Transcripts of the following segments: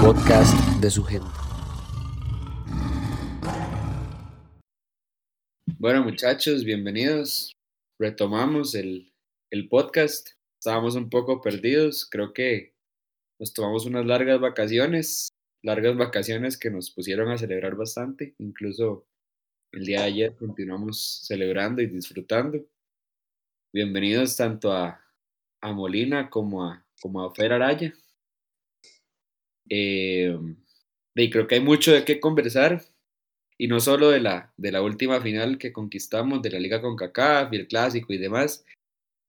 podcast de su gente. Bueno, muchachos, bienvenidos. Retomamos el, el podcast. Estábamos un poco perdidos. Creo que nos tomamos unas largas vacaciones, largas vacaciones que nos pusieron a celebrar bastante. Incluso el día de ayer continuamos celebrando y disfrutando. Bienvenidos tanto a, a Molina como a, como a Fer Araya. Eh, y creo que hay mucho de qué conversar. Y no solo de la, de la última final que conquistamos de la Liga con CACAF y el Clásico y demás,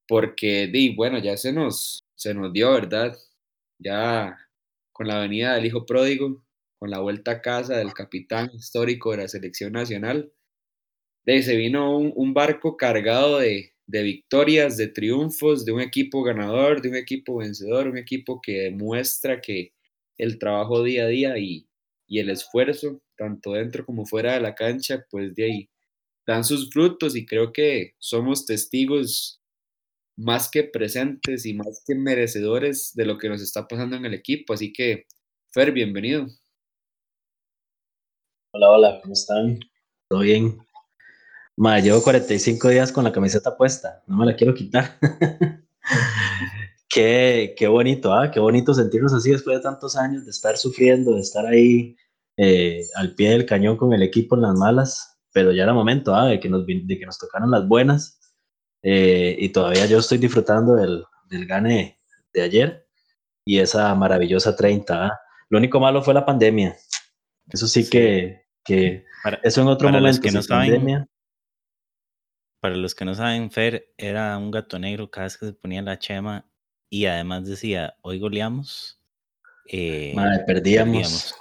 porque, di, bueno, ya se nos, se nos dio, ¿verdad? Ya con la venida del hijo pródigo, con la vuelta a casa del capitán histórico de la selección nacional, de, se vino un, un barco cargado de, de victorias, de triunfos, de un equipo ganador, de un equipo vencedor, un equipo que demuestra que el trabajo día a día y, y el esfuerzo, tanto dentro como fuera de la cancha, pues de ahí dan sus frutos y creo que somos testigos más que presentes y más que merecedores de lo que nos está pasando en el equipo. Así que, Fer, bienvenido. Hola, hola, ¿cómo están? ¿Todo bien? Ma, llevo 45 días con la camiseta puesta, no me la quiero quitar. qué, qué bonito, ¿ah? Qué bonito sentirnos así después de tantos años de estar sufriendo, de estar ahí eh, al pie del cañón con el equipo en las malas, pero ya era momento, ¿ah? De que nos, de que nos tocaran las buenas. Eh, y todavía yo estoy disfrutando del, del gane de ayer y esa maravillosa 30. ¿ah? Lo único malo fue la pandemia. Eso sí, que, que Para- eso en otro para los momento. que no saben, pandemia, Para los que no saben, Fer era un gato negro cada vez que se ponía la chema y además decía, hoy goleamos. eh, madre, perdíamos. perdíamos.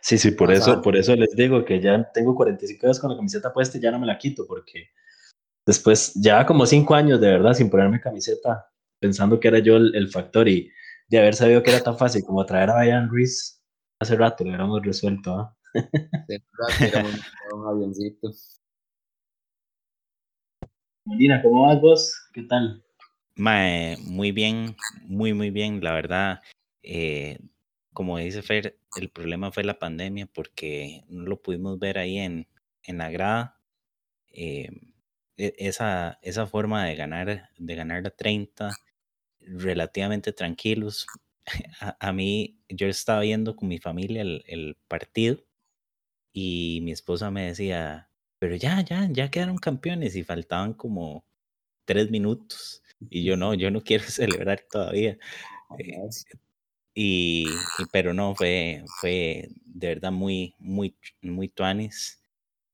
Sí, sí, por eso, por eso les digo que ya tengo 45 días con la camiseta puesta y ya no me la quito, porque después, ya como 5 años de verdad sin ponerme camiseta, pensando que era yo el, el factor y de haber sabido que era tan fácil como traer a Brian Ruiz hace rato, lo hubiéramos resuelto. ¿ah? De verdad, era un, un avioncito. Molina, ¿cómo vas vos? ¿Qué tal? Muy bien, muy, muy bien. La verdad, eh, como dice Fer, el problema fue la pandemia porque no lo pudimos ver ahí en, en la grada. eh, e- esa, esa forma de ganar, de ganar la 30 relativamente tranquilos. A, a mí, yo estaba viendo con mi familia el, el partido y mi esposa me decía, pero ya, ya, ya quedaron campeones y faltaban como tres minutos. Y yo no, yo no quiero celebrar todavía. Eh, y, y- pero no, fue, fue de verdad muy, muy, muy tuanis.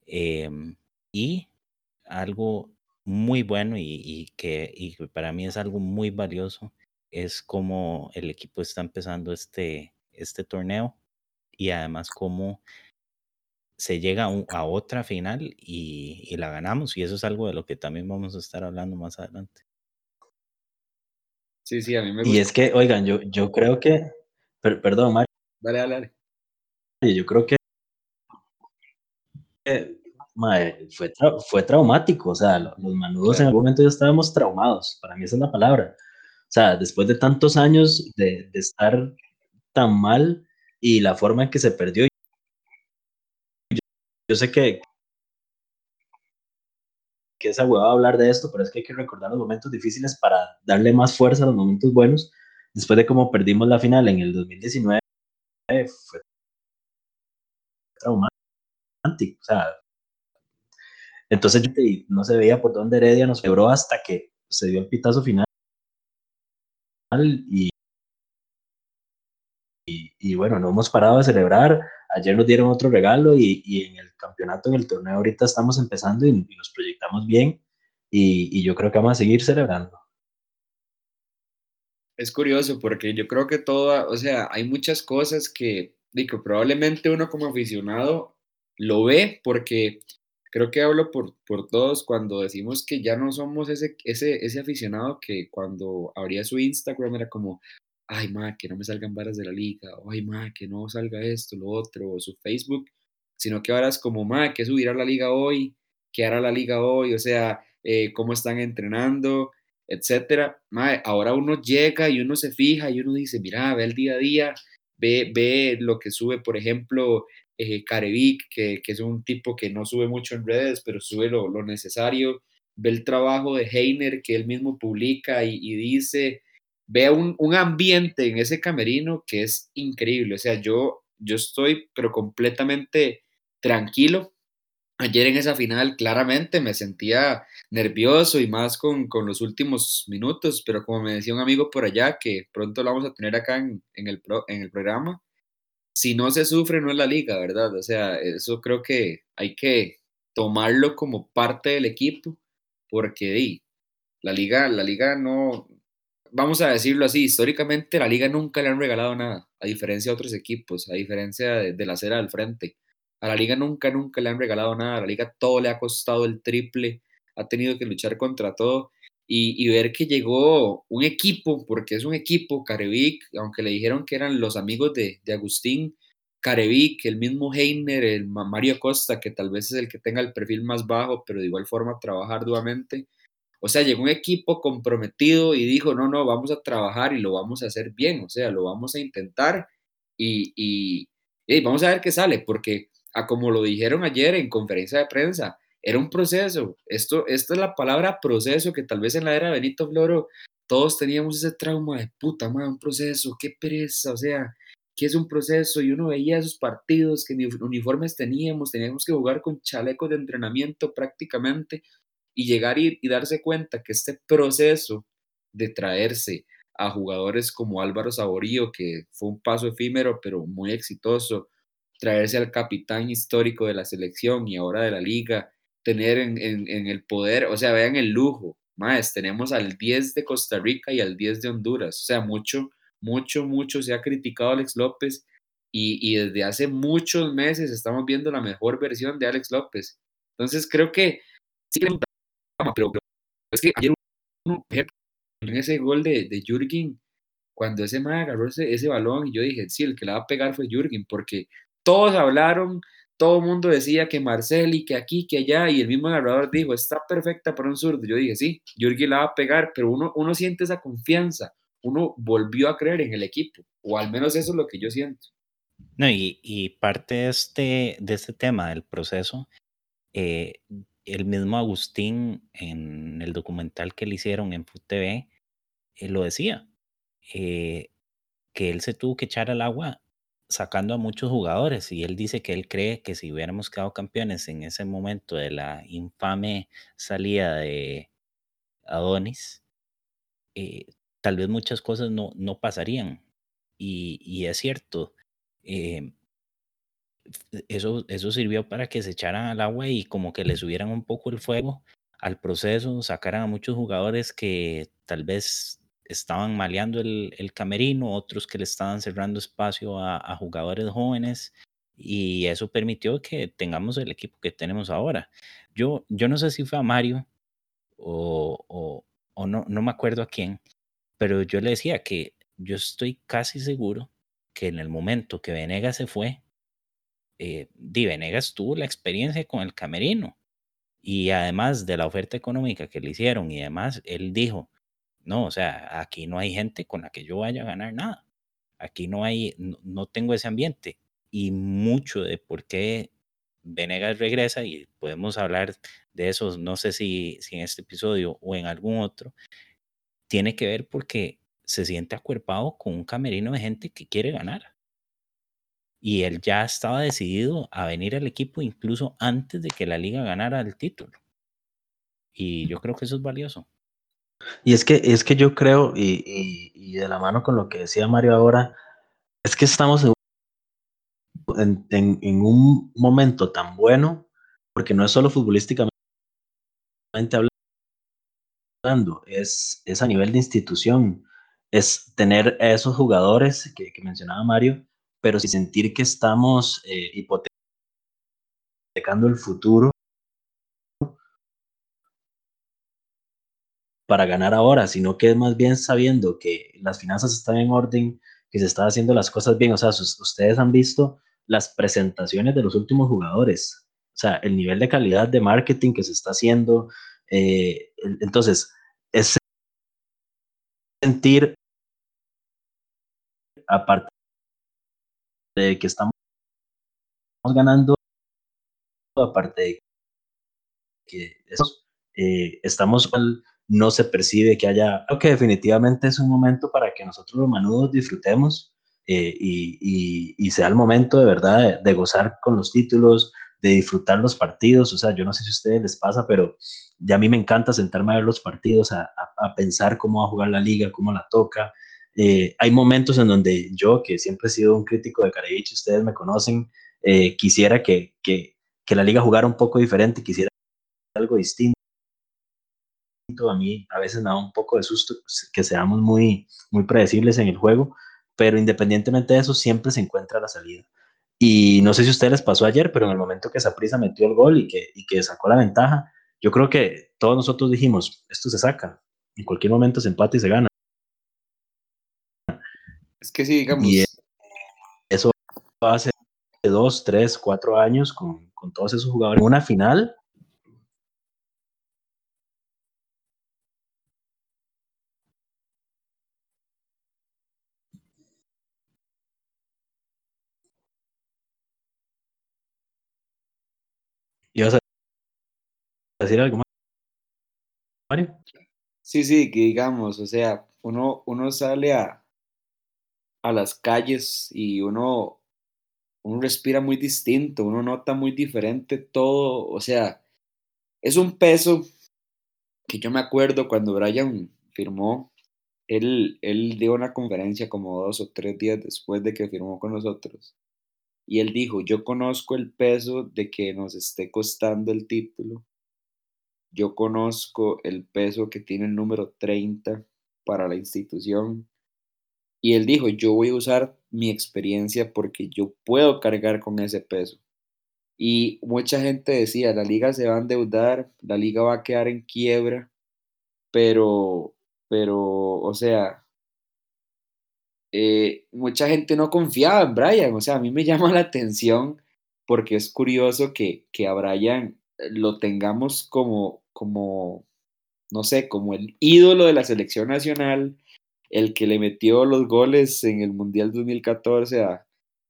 Em, y algo muy bueno y, y que, y para mí es algo muy valioso es cómo el equipo está empezando este, este torneo y además cómo se llega a, un- a otra final y, y la ganamos y eso es algo de lo que también vamos a estar hablando más adelante. Sí, sí, a mí me Y gusta. es que, oigan, yo, yo creo que, per- perdón, Mario, Dale, dale, dale. yo creo que eh, mae, fue, fue traumático, o sea, lo- los manudos en algún momento ya estábamos traumados, para mí esa es la palabra. O sea, después de tantos años de, de estar tan mal y la forma en que se perdió, yo, yo sé que, que esa hueva hablar de esto, pero es que hay que recordar los momentos difíciles para darle más fuerza a los momentos buenos. Después de cómo perdimos la final en el 2019, fue traumático, o sea, entonces no se veía por dónde Heredia nos quebró hasta que se dio el pitazo final y, y, y bueno, no hemos parado de celebrar. Ayer nos dieron otro regalo y, y en el campeonato, en el torneo ahorita estamos empezando y, y nos proyectamos bien y, y yo creo que vamos a seguir celebrando. Es curioso porque yo creo que todo, o sea, hay muchas cosas que, digo, probablemente uno como aficionado lo ve porque creo que hablo por, por todos cuando decimos que ya no somos ese, ese, ese aficionado que cuando abría su Instagram era como, ay, ma, que no me salgan varas de la liga, ay, ma, que no salga esto, lo otro, o su Facebook, sino que ahora es como, ma, que subirá la liga hoy, que hará la liga hoy, o sea, eh, cómo están entrenando, etcétera. Mae, ahora uno llega y uno se fija y uno dice, mira, ve el día a día ve, ve lo que sube, por ejemplo, eh, Carevic, que, que, es un tipo que no sube mucho en redes, pero sube lo, lo necesario, ve el trabajo de Heiner que él mismo publica y dice, ve un, un, ambiente en ese camerino que es increíble, o sea, yo, yo estoy pero completamente tranquilo. Ayer en esa final claramente me sentía nervioso y más con, con los últimos minutos, pero como me decía un amigo por allá, que pronto lo vamos a tener acá en, en el, pro, en el programa, si no se sufre no es la liga, ¿verdad? O sea, eso creo que hay que tomarlo como parte del equipo, porque di, la liga, la liga no, vamos a decirlo así, históricamente la liga nunca le han regalado nada, a diferencia de otros equipos, a diferencia de, la acera del frente. A la liga nunca, nunca le han regalado nada, a la liga todo le ha costado el triple, ha tenido que luchar contra todo y, ver que llegó un equipo, porque es un equipo, Carevic, aunque le dijeron que eran los amigos de, de Agustín, Carevic, el mismo Heiner, el Mario Costa, que tal vez es el que tenga el perfil más bajo, pero de igual forma trabaja arduamente. O sea, llegó un equipo comprometido y dijo, no, no, vamos a trabajar y lo vamos a hacer bien, o sea, lo vamos a intentar y, y, y vamos a ver qué sale, porque a como lo dijeron ayer en conferencia de prensa, era un proceso. Esto, esta es la palabra proceso que tal vez en la era de Benito Floro todos teníamos ese trauma de puta madre, un proceso, qué pereza, o sea, ¿qué es un proceso? Y uno veía esos partidos que ni uniformes teníamos, teníamos que jugar con chalecos de entrenamiento prácticamente y llegar y, y darse cuenta que este proceso de traerse a jugadores como Álvaro Saborío, que fue un paso efímero pero muy exitoso, traerse al capitán histórico de la selección y ahora de la liga, tener en, el poder, o sea, vean el lujo, más, tenemos al 10 de Costa Rica y al 10 de Honduras, o sea, mucho, mucho, mucho se ha criticado a Alex López y, y desde hace muchos meses estamos viendo la mejor versión de Alex López. Entonces creo que sí, pero, es que ayer en ese gol de, de Jürgen, cuando ese man agarró ese, ese balón, yo dije, sí, el que la va a pegar fue Jürgen, porque todos hablaron, todo el mundo decía que Marcel y que aquí, que allá, y el mismo narrador dijo, está perfecta para un zurdo. Yo dije, sí, Jürgen la va a pegar, pero uno, uno siente esa confianza, uno volvió a creer en el equipo, o al menos eso es lo que yo siento. No, y, y parte este, de este tema del proceso, eh, el mismo Agustín en el documental que le hicieron en FUTV eh, lo decía, eh, que él se tuvo que echar al agua sacando a muchos jugadores y él dice que él cree que si hubiéramos quedado campeones en ese momento de la infame salida de Adonis, eh, tal vez muchas cosas no, no pasarían. Y, y es cierto, eh, eso, eso sirvió para que se echaran al agua y como que le subieran un poco el fuego al proceso, sacaran a muchos jugadores que tal vez estaban maleando el, el, camerino, otros que le estaban cerrando espacio a, jugadores jóvenes y eso permitió que tengamos el equipo que tenemos ahora. Yo, yo no sé si fue a Mario o, o, o no, no me acuerdo a quién, pero yo le decía que yo estoy casi seguro que en el momento que Venegas se fue, eh, Di Venegas tuvo la experiencia con el camerino y además de la oferta económica que le hicieron y demás, él dijo, no, o sea, aquí no hay gente con la que yo vaya a ganar nada. Aquí no hay, no, tengo ese ambiente. Y mucho de por qué Venegas regresa, y podemos hablar de eso, no sé si, si en este episodio o en algún otro, tiene que ver porque se siente acuerpado con un camerino de gente que quiere ganar. Y él ya estaba decidido a venir al equipo incluso antes de que la liga ganara el título. Y yo creo que eso es valioso. Y es que, es que yo creo, y, y, de la mano con lo que decía Mario ahora, es que estamos en, en, en, un momento tan bueno, porque no es solo futbolísticamente hablando, es, es a nivel de institución, es tener a esos jugadores que, que mencionaba Mario, pero sin sentir que estamos eh, hipotecando el futuro para ganar ahora, sino que es más bien sabiendo que las finanzas están en orden, que se están haciendo las cosas bien. O sea, ustedes han visto las presentaciones de los últimos jugadores, o sea, el nivel de calidad de marketing que se está haciendo. Eh, entonces, es sentir, aparte de que estamos ganando, aparte de que eh, estamos, no se percibe que haya, que definitivamente es un momento para que nosotros los manudos disfrutemos eh, y, y, sea el momento de verdad de, gozar con los títulos, de disfrutar los partidos. O sea, yo no sé si a ustedes les pasa, pero ya a mí me encanta sentarme a ver los partidos, a, a, pensar cómo va a jugar la liga, cómo la toca. Eh, hay momentos en donde yo, que siempre he sido un crítico de Karevich, ustedes me conocen, eh, quisiera que, que, que, la liga jugara un poco diferente, quisiera algo distinto. A mí a veces me da un poco de susto que seamos muy, muy predecibles en el juego, pero independientemente de eso, siempre se encuentra la salida. Y no sé si a ustedes les pasó ayer, pero en el momento que Saprisa metió el gol y que, y que sacó la ventaja, yo creo que todos nosotros dijimos, esto se saca, en cualquier momento se empata y se gana. Es que sí, digamos. Y eso hace dos, tres, cuatro años con, con todos esos jugadores. En una final, ¿Ibas a decir algo más, Mario? Sí, sí, que digamos, o sea, uno, uno sale a, a las calles y uno, uno respira muy distinto, uno nota muy diferente todo, o sea, es un peso que yo me acuerdo cuando Brian firmó, él, él dio una conferencia como dos o tres días después de que firmó con nosotros y él dijo, yo conozco el peso de que nos esté costando el título, yo conozco el peso que tiene el número 30 para la institución. Y él dijo, yo voy a usar mi experiencia porque yo puedo cargar con ese peso. Y mucha gente decía, la liga se va a endeudar, la liga va a quedar en quiebra, pero, pero, o sea, eh, mucha gente no confiaba en Brian. O sea, a mí me llama la atención porque es curioso que, que a Brian lo tengamos como, como, no sé, como el ídolo de la selección nacional, el que le metió los goles en el Mundial 2014 a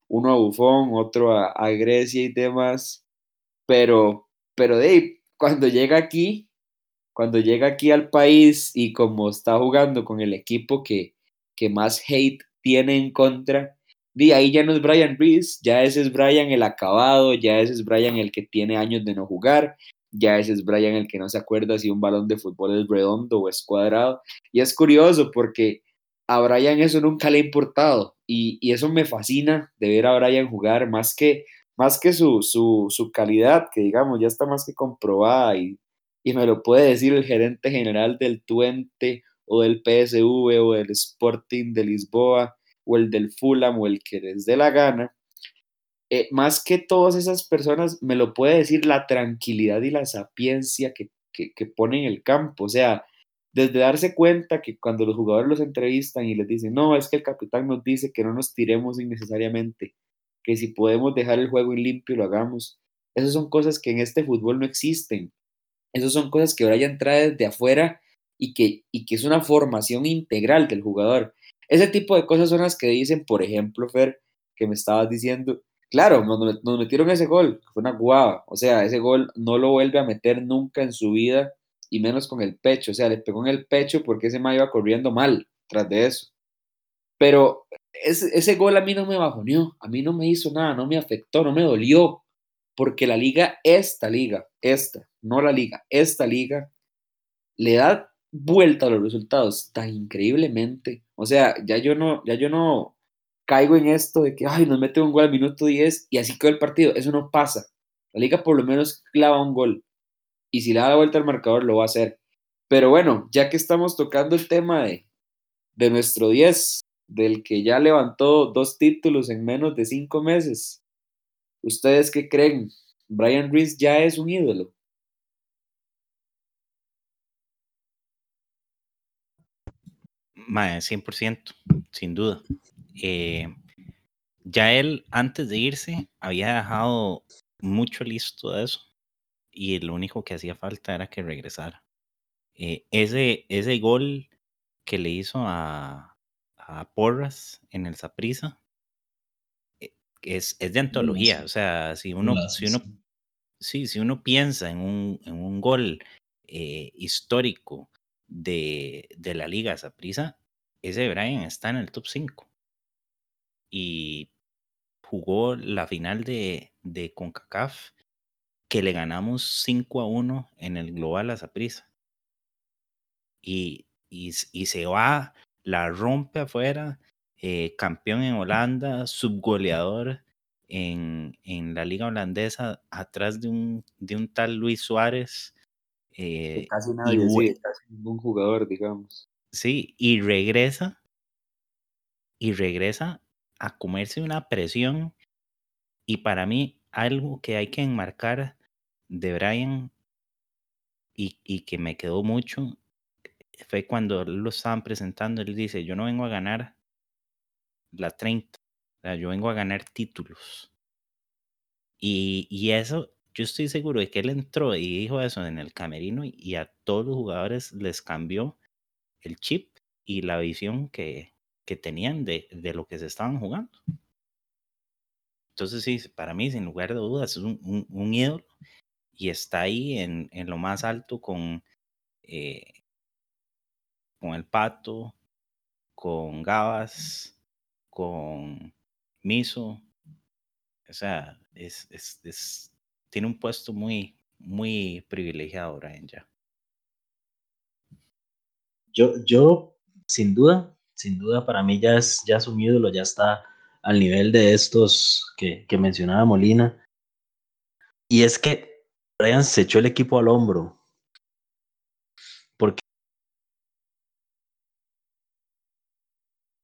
uno a Bufón, otro a, Grecia y demás. Pero, pero Dave, cuando llega aquí, cuando llega aquí al país y como está jugando con el equipo que, que más hate tiene en contra, de ahí ya no es Brian Reese, ya ese es Brian el acabado, ya ese es Brian el que tiene años de no jugar, ya ese es Brian el que no se acuerda si un balón de fútbol es redondo o es cuadrado. Y es curioso porque a Brian eso nunca le ha importado y, y eso me fascina de ver a Brian jugar más que, más que su, su, su calidad, que digamos ya está más que comprobada y, y me lo puede decir el gerente general del Tuente o del PSV o del Sporting de Lisboa o el del Fulham o el que les dé la gana, eh, más que todas esas personas me lo puede decir la tranquilidad y la sapiencia que, que, que pone en el campo. O sea, desde darse cuenta que cuando los jugadores los entrevistan y les dicen, no, es que el capitán nos dice que no nos tiremos innecesariamente, que si podemos dejar el juego en limpio lo hagamos. Esas son cosas que en este fútbol no existen. Esas son cosas que Brian trae desde afuera y que, y que es una formación integral del jugador. Ese tipo de cosas son las que dicen, por ejemplo, Fer, que me estabas diciendo, claro, nos, nos metieron ese gol, fue una guava, o sea, ese gol no lo vuelve a meter nunca en su vida y menos con el pecho, o sea, le pegó en el pecho porque ese ma iba corriendo mal tras de eso. Pero ese, ese gol a mí no me bajoneó, a mí no me hizo nada, no me afectó, no me dolió, porque la liga, esta liga, esta, no la liga, esta liga, le da vuelta a los resultados tan increíblemente. O sea, ya yo no, ya yo no caigo en esto de que, ay, nos mete un gol al minuto 10 y así quedó el partido. Eso no pasa. La liga por lo menos clava un gol. Y si le da la vuelta al marcador, lo va a hacer. Pero bueno, ya que estamos tocando el tema de, de nuestro 10, del que ya levantó dos títulos en menos de cinco meses, ¿ustedes qué creen? ¿Brian Reese ya es un ídolo? Mae, 100%, sin duda. Eh, ya él, antes de irse, había dejado mucho listo de eso. Y lo único que hacía falta era que regresara. Eh, ese, ese gol que le hizo a, a Porras en el Saprisa, eh, es, es de antología. O sea, si uno, si uno, sí, si uno piensa en un, en un gol eh, histórico de, de la Liga Saprisa, ese Brian está en el top 5. Y jugó la final de, de CONCACAF que le ganamos 5 a 1 en el global a Saprisa. Y, y, y, se va, la rompe afuera, eh, campeón en Holanda, subgoleador en, en, la liga holandesa, atrás de un, de un tal Luis Suárez. Eh, casi nadie, sí, casi ningún jugador, digamos. Sí, y regresa, y regresa a comerse una presión. Y para mí, algo que hay que enmarcar de Brian y, que me quedó mucho fue cuando lo estaban presentando, él dice, yo no vengo a ganar la 30, o sea, yo vengo a ganar títulos. Y, y, eso, yo estoy seguro de que él entró y dijo eso en el camerino y a todos los jugadores les cambió el chip y la visión que, que tenían de, de, lo que se estaban jugando. Entonces, sí, para mí, sin lugar de dudas, es un, un, ídolo y está ahí en, en lo más alto con, eh, con el Pato, con Gabas, con Miso. O sea, es, es, es, tiene un puesto muy, muy privilegiado Brian ya. Yo, yo, sin duda, sin duda, para mí ya es, ya es un ídolo, ya está al nivel de estos que, que mencionaba Molina. Y es que Brian se echó el equipo al hombro. Porque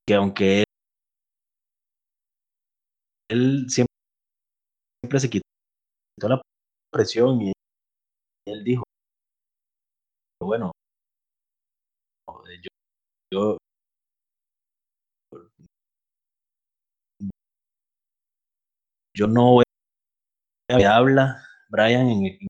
que aunque él, él siempre, siempre, se quitó la presión y él dijo, bueno, yo, yo yo no voy a habla Brian en, en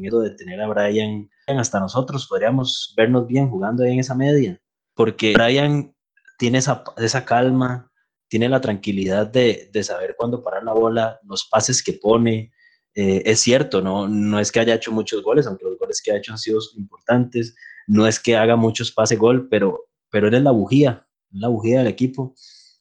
eso de tener a Brian hasta nosotros. Podríamos vernos bien jugando ahí en esa media porque Brian tiene esa, esa calma tiene la tranquilidad de, de, saber cuándo parar la bola los pases que pone. Eh, es cierto no no es que haya hecho muchos goles aunque los goles que ha hecho han sido importantes. No es que haga muchos pase gol pero pero es la bujía la bujía del equipo.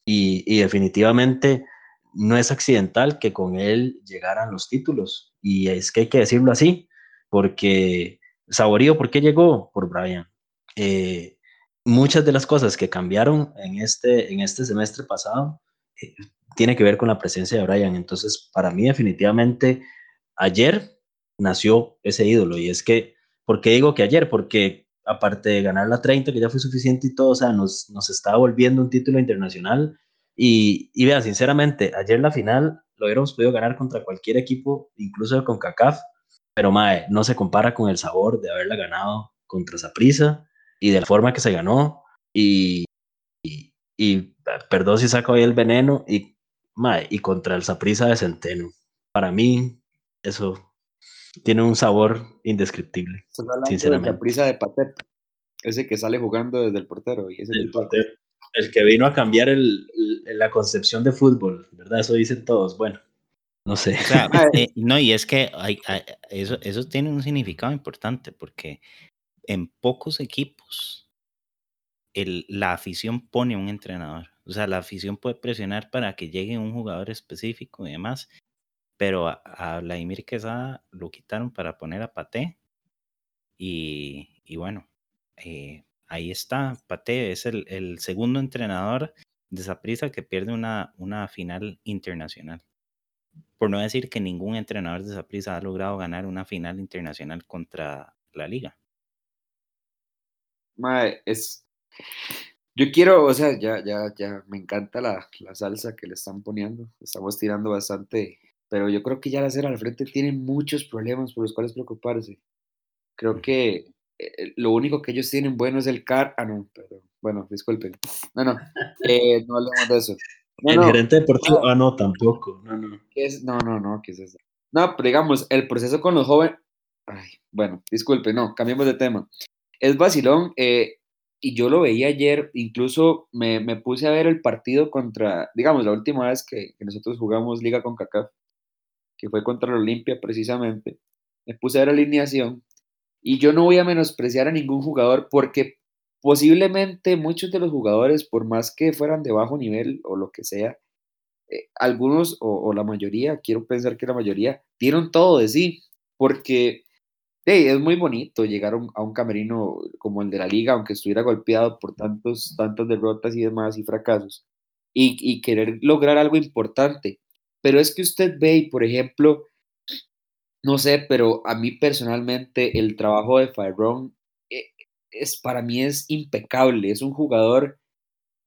Y, y definitivamente no es accidental que con él llegaran los títulos. Y es que hay que decirlo así, porque Saborío, ¿por qué llegó? Por Brian. Eh, muchas de las cosas que cambiaron en este, en este semestre pasado eh, tiene que ver con la presencia de Brian. Entonces, para mí definitivamente, ayer nació ese ídolo. Y es que, ¿por qué digo que ayer? Porque aparte de ganar la 30, que ya fue suficiente y todo, o sea, nos, nos está volviendo un título internacional y, y vea, sinceramente, ayer la final lo hubiéramos podido ganar contra cualquier equipo, incluso con CACAF, pero mae, no se compara con el sabor de haberla ganado contra Saprisa y de la forma que se ganó. Y, y, y perdón si saco ahí el veneno, y, mae, y contra el Saprisa de Centeno. Para mí, eso tiene un sabor indescriptible. Sinceramente. Saprisa de Patep, ese que sale jugando desde el portero. Y ese el Patep el que vino a cambiar el, la concepción de fútbol, ¿verdad? Eso dicen todos. Bueno, no sé. O sea, eh, no, y es que hay, hay, eso, eso tiene un significado importante porque en pocos equipos el, la afición pone un entrenador. O sea, la afición puede presionar para que llegue un jugador específico y demás, pero a, a Vladimir Quesada lo quitaron para poner a Paté y, y bueno, eh, ahí está, Pate es el, el segundo entrenador de Saprissa que pierde una, una final internacional. Por no decir que ningún entrenador de Saprissa ha logrado ganar una final internacional contra la liga. Mae, es. Yo quiero, o sea, ya, ya, ya, me encanta la, la salsa que le están poniendo. Estamos tirando bastante, pero yo creo que ya la cera al frente tiene muchos problemas por los cuales preocuparse. Creo que eh, lo único que ellos tienen bueno es el CAR. Ah, no, perdón. Bueno, disculpen. No, no, eh, no hablemos de eso. No, el no, gerente deportivo, no. ah, no, tampoco. No, no. ¿Qué es? No, no, no, ¿qué es eso? No, pero digamos, el proceso con los jóvenes. Ay, bueno, disculpe, no, cambiemos de tema. Es vacilón. Eh, y yo lo veía ayer, incluso me, me, puse a ver el partido contra, digamos, la última vez que, que nosotros jugamos Liga con CACAF, que fue contra la Olimpia precisamente, me puse a ver la alineación y yo no voy a menospreciar a ningún jugador porque posiblemente muchos de los jugadores, por más que fueran de bajo nivel o lo que sea, eh, algunos o, la mayoría, quiero pensar que la mayoría, dieron todo de sí, porque es muy bonito llegar a un, camerino como el de la liga, aunque estuviera golpeado por tantos, tantas derrotas y demás y fracasos, y, y querer lograr algo importante. Pero es que usted ve, por ejemplo, no sé, pero a mí personalmente el trabajo de Fyrón eh, es, para mí es impecable. Es un jugador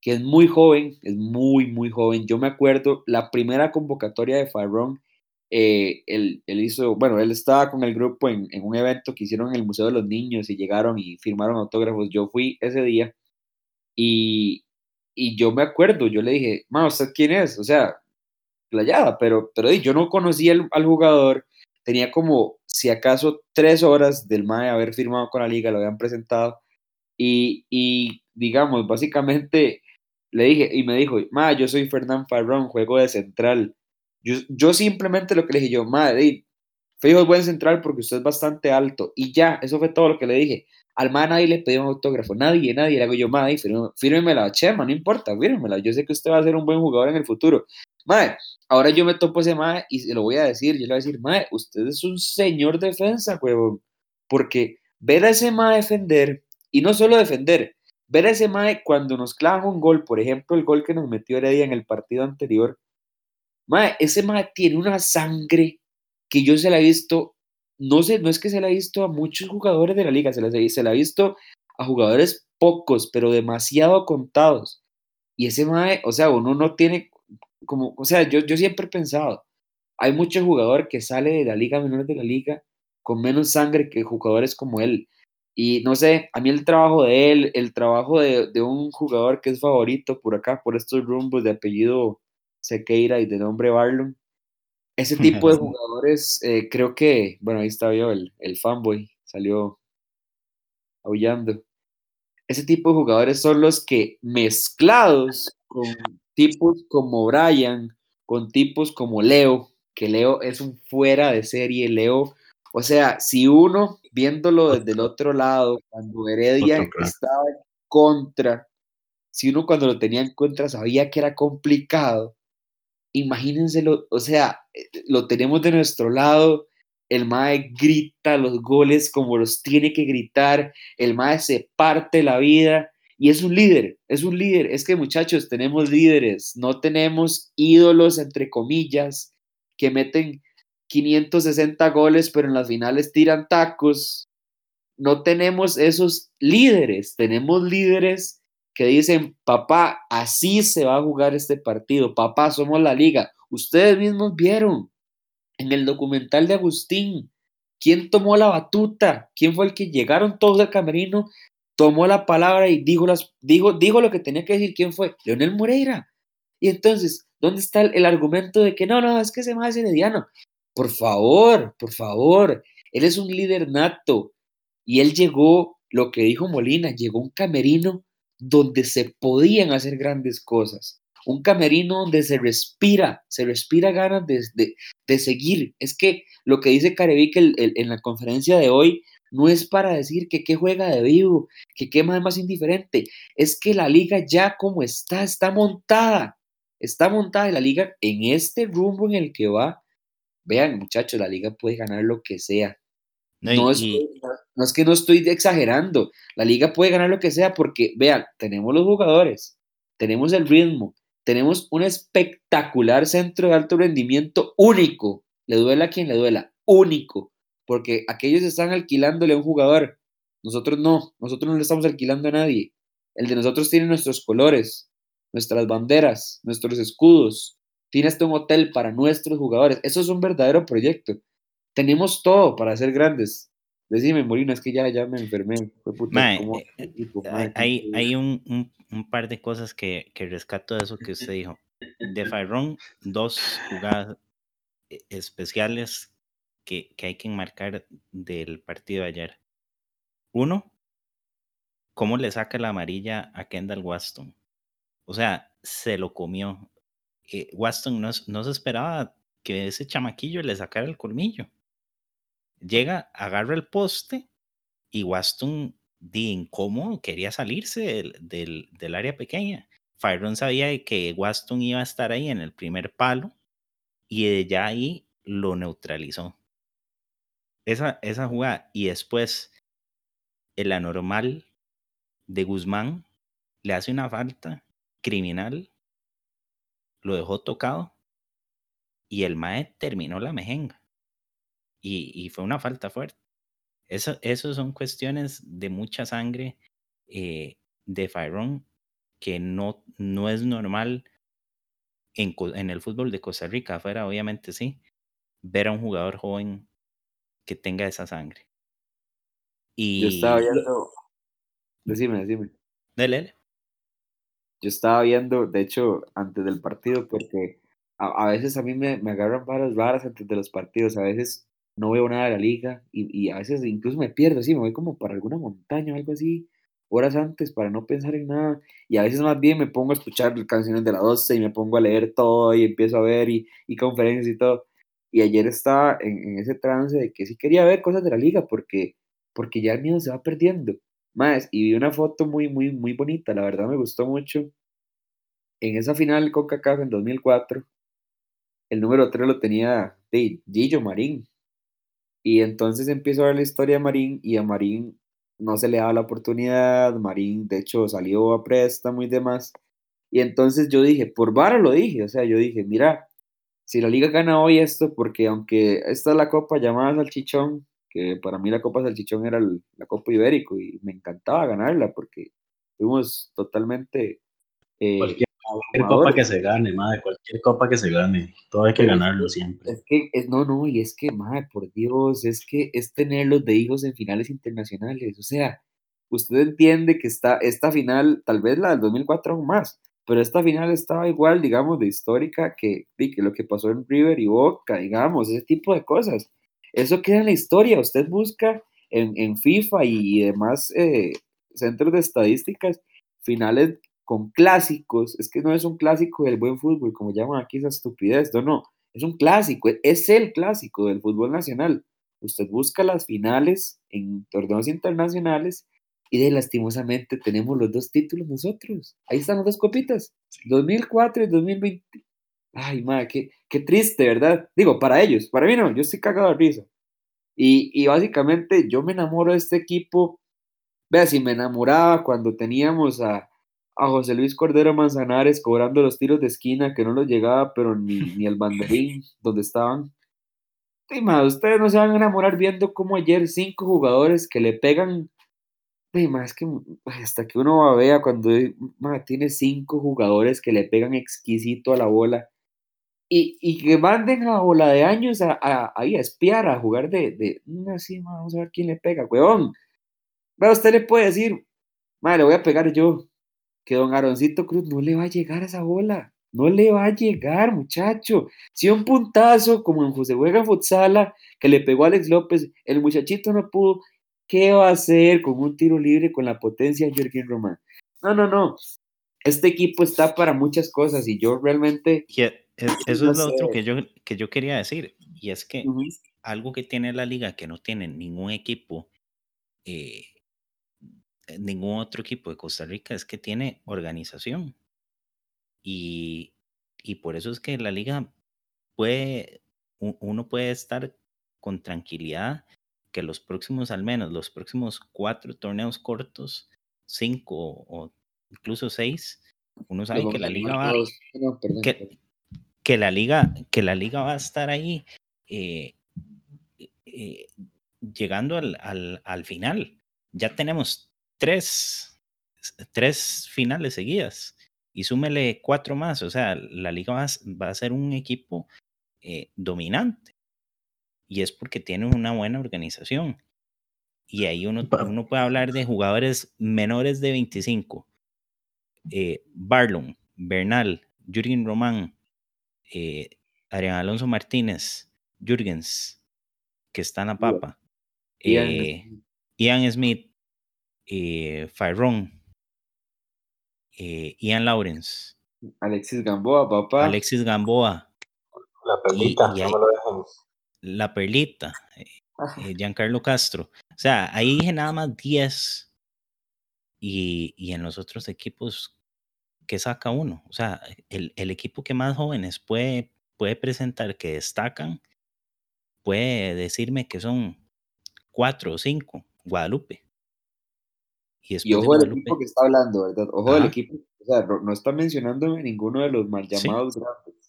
que es muy joven, es muy, muy joven. Yo me acuerdo la primera convocatoria de Fyrón, eh, él, hizo, bueno, él estaba con el grupo en, un evento que hicieron en el Museo de los Niños y llegaron y firmaron autógrafos. Yo fui ese día y, y yo me acuerdo, yo le dije, ma, ¿usted quién es? O sea, playada, pero, pero yo no conocía al jugador tenía como, si acaso, tres horas del MAE haber firmado con la liga, lo habían presentado, y, digamos, básicamente le dije, y me dijo, MAE, yo soy Fernán Farrón, juego de central. Yo, yo simplemente lo que le dije yo, MAE, fijo es buen central porque usted es bastante alto, y ya, eso fue todo lo que le dije. Al MAE nadie le pidió un autógrafo, nadie, nadie, le hago yo, MAE, fírmemela, Chema, no importa, fírmemela, yo sé que usted va a ser un buen jugador en el futuro. MAE, Ahora yo me topo ese mae y se lo voy a decir, yo le voy a decir, mae, usted es un señor defensa, huevón, porque ver a ese mae defender, y no solo defender, ver a ese mae cuando nos clavan un gol, por ejemplo, el gol que nos metió Heredia en el partido anterior, mae, ese mae tiene una sangre que yo se la he visto, no sé, no es que se la he visto a muchos jugadores de la liga, se la, se la he visto a jugadores pocos, pero demasiado contados. Y ese mae, o sea, uno no tiene como, o sea, yo, yo siempre he pensado, hay mucho jugador que sale de la liga menor de la liga con menos sangre que jugadores como él. Y no sé, a mí el trabajo de él, el trabajo de, de un jugador que es favorito por acá, por estos rumbos de apellido Sequeira y de nombre Barlon, ese tipo de jugadores, eh, creo que, bueno, ahí estaba yo, el, el fanboy, salió aullando. Ese tipo de jugadores son los que mezclados con tipos como Brian, con tipos como Leo, que Leo es un fuera de serie, Leo, o sea, si uno viéndolo desde el otro lado, cuando Heredia estaba en contra, si uno cuando lo tenía en contra sabía que era complicado, imagínenselo, o sea, lo tenemos de nuestro lado, el Mae grita los goles como los tiene que gritar, el Mae se parte la vida y es un líder, es un líder. Es que muchachos, tenemos líderes, no tenemos ídolos, entre comillas, que meten 560 goles, pero en las finales tiran tacos. No tenemos esos líderes, tenemos líderes que dicen, papá, así se va a jugar este partido, papá, somos la liga. Ustedes mismos vieron en el documental de Agustín, ¿quién tomó la batuta? ¿Quién fue el que llegaron todos al camerino tomó la palabra y dijo, las, dijo lo que tenía que decir. ¿Quién fue? Leonel Moreira. Y entonces, ¿dónde está el, argumento de que no, no, es que se más herediano? Por favor, por favor, él es un líder nato y él llegó, lo que dijo Molina, llegó un camerino donde se podían hacer grandes cosas. Un camerino donde se respira, se respira ganas de, de, seguir. Es que lo que dice Carevic en la conferencia de hoy no es para decir que qué juega de vivo, que qué más, más indiferente, es que la liga ya como está, está montada, está montada y la liga en este rumbo en el que va, vean muchachos, la liga puede ganar lo que sea. No, es, no es que no estoy exagerando, la liga puede ganar lo que sea porque, vean, tenemos los jugadores, tenemos el ritmo, tenemos un espectacular centro de alto rendimiento único, le duela a quien le duela, único porque aquellos están alquilándole a un jugador, nosotros no, nosotros no le estamos alquilando a nadie. El de nosotros tiene nuestros colores, nuestras banderas, nuestros escudos, tiene hasta un hotel para nuestros jugadores. Eso es un verdadero proyecto. Tenemos todo para ser grandes. Decime, Molina, es que ya, ya me enfermé. Eh, eh, hay, hay un, un, par de cosas que, que rescato de eso que usted dijo. De Fyrón, dos jugadas eh, especiales que, hay que enmarcar del partido de ayer. Uno, cómo le saca la amarilla a Kendall Waston. O sea, se lo comió. Eh, Waston no, no se esperaba que ese chamaquillo le sacara el colmillo. Llega, agarra el poste y Waston, de incómodo, quería salirse del, del, área pequeña. Fyron sabía que Waston iba a estar ahí en el primer palo y ya ahí lo neutralizó. Esa, esa jugada y después el anormal de Guzmán le hace una falta criminal, lo dejó tocado y el Mae terminó la mejenga. Y, fue una falta fuerte. Eso, eso son cuestiones de mucha sangre eh, de Fyron que no, no es normal en, en, el fútbol de Costa Rica, afuera obviamente sí, ver a un jugador joven que tenga esa sangre. Y... Yo estaba viendo... Decime, decime. Dele. Yo estaba viendo, de hecho, antes del partido, porque a, veces a mí me, me agarran varias varas antes de los partidos, a veces no veo nada de la liga y, y, a veces incluso me pierdo, así, me voy como para alguna montaña o algo así, horas antes para no pensar en nada. Y a veces más bien me pongo a escuchar canciones de la 12 y me pongo a leer todo y empiezo a ver y, y conferencias y todo. Y ayer estaba en, en, ese trance de que sí quería ver cosas de la liga porque, porque ya el miedo se va perdiendo. Más, y vi una foto muy, muy, muy bonita, la verdad me gustó mucho. En esa final con CACAF en 2004, el número 3 lo tenía de Gillo Marín. Y entonces empiezo a ver la historia de Marín y a Marín no se le daba la oportunidad. Marín, de hecho, salió a préstamo y demás. Y entonces yo dije, por vara lo dije, o sea, yo dije, mira, si la liga gana hoy esto, porque aunque esta es la copa llamada Salchichón, que para mí la Copa Salchichón era la Copa Ibérico y me encantaba ganarla porque fuimos totalmente... Eh, cualquier, copa que se gane, madre, cualquier copa que se gane, todo hay que ganarlo siempre. Es que, es, no, no, y es que, madre, por Dios, es que es tenerlos de hijos en finales internacionales, o sea, usted entiende que está, esta final, tal vez la del 2004 aún más, pero esta final estaba igual, digamos, de histórica que, que lo que pasó en River y Boca, digamos, ese tipo de cosas. Eso queda en la historia. Usted busca en, FIFA y demás eh, centros de estadísticas finales con clásicos. Es que no es un clásico del buen fútbol, como llaman aquí esa estupidez. No, no. Es un clásico. Es el clásico del fútbol nacional. Usted busca las finales en torneos internacionales y de lastimosamente tenemos los dos títulos nosotros. Ahí están las dos copitas. 2004 y 2020. Ay, madre, qué, qué, triste, ¿verdad? Digo, para ellos, para mí no, yo estoy cagado de risa. Y, y básicamente yo me enamoro de este equipo. Vea, si me enamoraba cuando teníamos a, a José Luis Cordero Manzanares cobrando los tiros de esquina que no los llegaba, pero ni, ni el banderín donde estaban. Sí, más, ustedes no se van a enamorar viendo como ayer cinco jugadores que le pegan. Más que hasta que uno vea cuando tiene cinco jugadores que le pegan exquisito a la bola y, y, que manden a bola de años a, a, espiar, a jugar de, así, vamos a ver quién le pega, weón. Pero usted le puede decir, madre, le voy a pegar yo, que don Aroncito Cruz no le va a llegar a esa bola, no le va a llegar, muchacho. Si un puntazo, como en José Juega Futsala, que le pegó a Alex López, el muchachito no pudo, ¿qué va a hacer con un tiro libre con la potencia de Jürgen Román? No, no, no. Este equipo está para muchas cosas y yo realmente eso es lo otro que yo, que yo quería decir. Y es que algo que tiene la liga que no tiene ningún equipo, eh, ningún otro equipo de Costa Rica, es que tiene organización. Y, y por eso es que la liga puede, uno puede estar con tranquilidad que los próximos, al menos los próximos cuatro torneos cortos, cinco o incluso seis, uno sabe que la liga va, que, que la liga, que la liga va a estar ahí eh, eh, llegando al, al, al, final. Ya tenemos tres, tres finales seguidas y súmele cuatro más. O sea, la liga va, va a ser un equipo eh, dominante y es porque tiene una buena organización. Y ahí uno, uno puede hablar de jugadores menores de 25. Eh, Barlon, Bernal, Jürgen Román, eh, Adrián Alonso Martínez, Jürgens, que está en la papa, Ian, eh, Smith, eh, Fyrón, eh, Ian Lawrence, Alexis Gamboa, papá. Alexis Gamboa, La Y- y no hay- me lo. La Perlita, eh, Giancarlo Castro. O sea, ahí dije nada más 10. Y, y en los otros equipos, ¿qué saca uno? O sea, el, el equipo que más jóvenes puede, puede presentar que destacan, puede decirme que son cuatro o cinco, Guadalupe. Y Y ojo del equipo que está hablando, ¿verdad? Ojo del equipo. O sea, no, está mencionándome ninguno de los mal llamados grandes.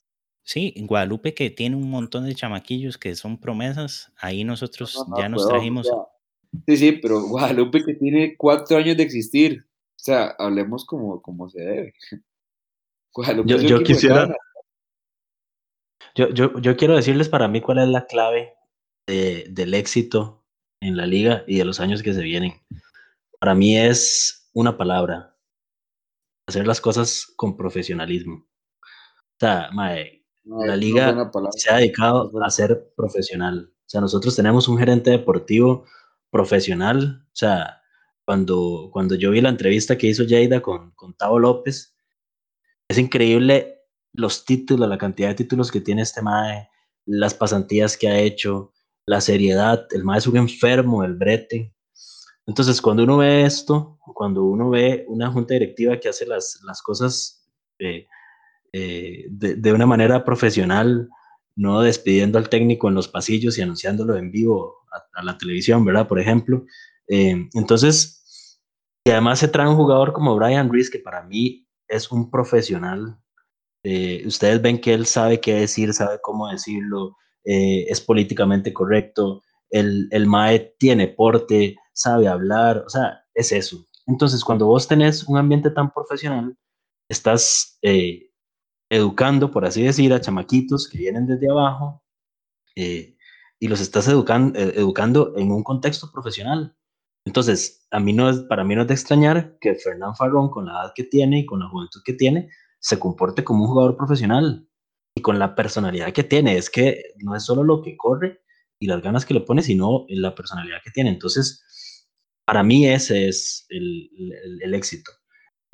Sí, en Guadalupe que tiene un montón de chamaquillos que son promesas, ahí nosotros No, no, ya nos trajimos. sí, sí, pero Guadalupe que tiene cuatro años de existir. O sea, hablemos como, como se debe. Guadalupe Yo- yo de quisiera-. Yo, yo, yo quiero decirles para mí cuál es la clave de- del éxito en la liga y de los años que se vienen. Para mí es una palabra, hacer las cosas con profesionalismo. O sea, mae, No, la liga se ha dedicado a ser profesional. O sea, nosotros tenemos un gerente deportivo profesional. O sea, cuando, cuando yo vi la entrevista que hizo Jada con, con Tavo López, es increíble los títulos, la cantidad de títulos que tiene este mae, las pasantías que ha hecho, la seriedad. El mae es un enfermo, el brete. Entonces, cuando uno ve esto, cuando uno ve una junta directiva que hace las, las cosas eh, eh, de, de una manera profesional, no despidiendo al técnico en los pasillos y anunciándolo en vivo a, la televisión, ¿verdad? Por ejemplo. Eh, entonces, y además se trae un jugador como Brian Reese, que para mí es un profesional. Eh, ustedes ven que él sabe qué decir, sabe cómo decirlo, eh, es políticamente correcto, el, el MAE tiene porte, sabe hablar, o sea, es eso. Entonces, cuando vos tenés un ambiente tan profesional, estás educando, por así decir, a chamaquitos que vienen desde abajo eh, y los estás educan- eh, educando en un contexto profesional. Entonces, a mí no es, para mí no es de extrañar que Fernán Farrón, con la edad que tiene y con la juventud que tiene, se comporte como un jugador profesional y con la personalidad que tiene. Es que no es solo lo que corre y las ganas que le pone, sino la personalidad que tiene. Entonces, para mí ese es el éxito.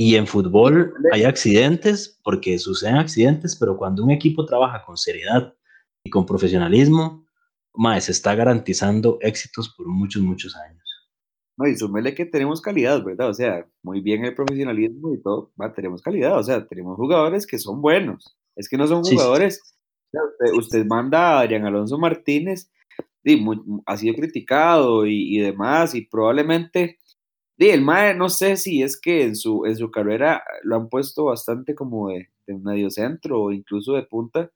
Y en fútbol hay accidentes porque suceden accidentes, pero cuando un equipo trabaja con seriedad y con profesionalismo, mae, se está garantizando éxitos por muchos, muchos años. No, y súmele que tenemos calidad, ¿verdad? O sea, muy bien el profesionalismo y todo, va, tenemos calidad, o sea, tenemos jugadores que son buenos. Es que no son Sí, sí, sí. jugadores. usted, usted manda a Adrián Alonso Martínez, di, muy- ha sido criticado y, y demás, y probablemente, di, el MAE, no sé si es que en su, en su carrera lo han puesto bastante como de, de medio centro o incluso de punta,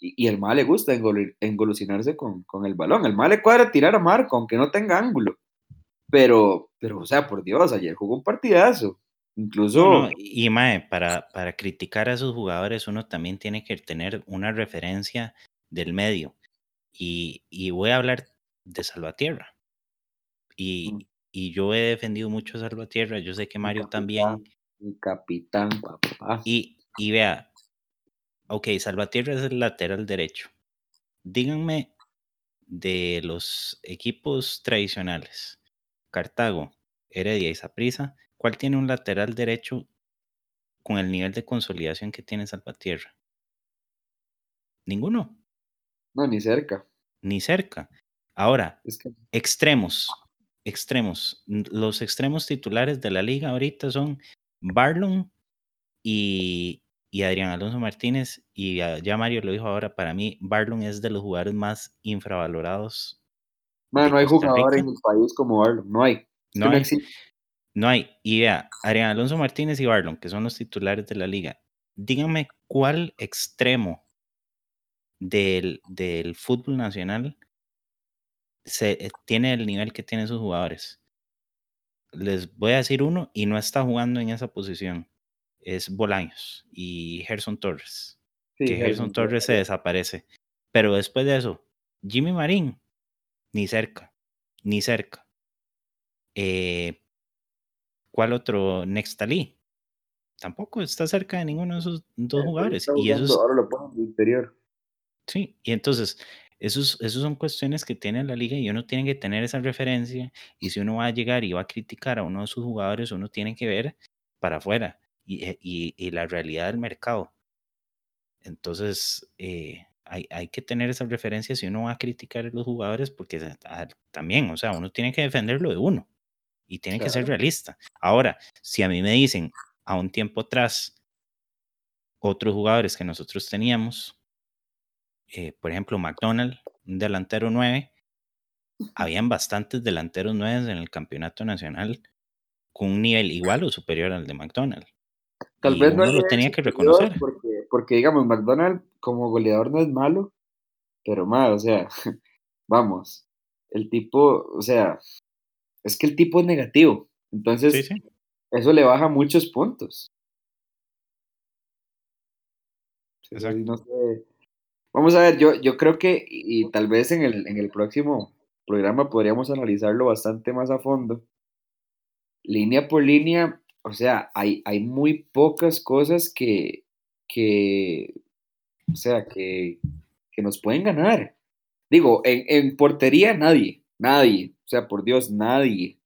y, y el MAE le gusta engol- engolosinarse con, con el balón. El MAE le cuadra tirar a Marco, aunque no tenga ángulo. Pero, pero, o sea, por Dios, ayer jugó un partidazo. Incluso, y Mae, para, para criticar a esos jugadores uno también tiene que tener una referencia del medio. Y, y voy a hablar de Salvatierra. Y, Mm. Y yo he defendido mucho a Salvatierra, yo sé que Mario capitán. también. capitán, papá. Y, y vea, ok, Salvatierra es el lateral derecho. Díganme de los equipos tradicionales, Cartago, Heredia y Saprissa, ¿cuál tiene un lateral derecho con el nivel de consolidación que tiene Salvatierra? Ninguno, No, ni cerca. ni cerca. Ahora, Es que extremos, extremos. Los extremos titulares de la liga ahorita son Barlon y, y Adrián Alonso Martínez. Y ya Mario lo dijo ahora, para mí Barlon es de los jugadores más infravalorados. man, no hay jugador en el país como Arlo. No hay. No no hay. existe. No hay. Y vea, Adrián Alonso Martínez y Barlon, que son los titulares de la liga. Díganme cuál extremo del, del fútbol nacional se, eh, tiene el nivel que tienen sus jugadores. Les voy a decir uno y no está jugando en esa posición. Es Bolaños y Gerson Torres. Sí, que Gerson Torres se desaparece. Pero después de eso, Jimmy Marín, ni cerca, ni cerca. Eh, ¿Cuál otro? Nextalí. Tampoco está cerca de ninguno de esos dos jugadores. Y esos, Ahora lo ponen de interior. sí, y entonces, esos, esos son cuestiones que tiene la liga y uno tiene que tener esa referencia. Y si uno va a llegar y va a criticar a uno de sus jugadores, uno tiene que ver para afuera y, eh, y, y la realidad del mercado. Entonces, eh, hay, hay, que tener esa referencia si uno va a criticar a los jugadores, porque también, o sea, uno tiene que defenderlo de uno y tiene claro. que ser realista. Ahora, si a mí me dicen a un tiempo atrás otros jugadores que nosotros teníamos, eh, por ejemplo, McDonald, un delantero 9, habían bastantes delanteros 9 en el campeonato nacional con un nivel igual o superior al de McDonald. Tal y vez uno no lo tenía que reconocer. Porque, porque, digamos, McDonald como goleador no es malo, pero más, o sea, vamos, el tipo, o sea, es que el tipo es negativo. Entonces, Sí, sí. eso le baja muchos puntos. Exacto. no sé. Vamos a ver, yo, yo creo que, y, tal vez en el, en el próximo programa podríamos analizarlo bastante más a fondo. Línea por línea, o sea, hay, hay muy pocas cosas que, que o sea, que, que nos pueden ganar. Digo, en, en portería nadie, nadie, o sea, por Dios, nadie.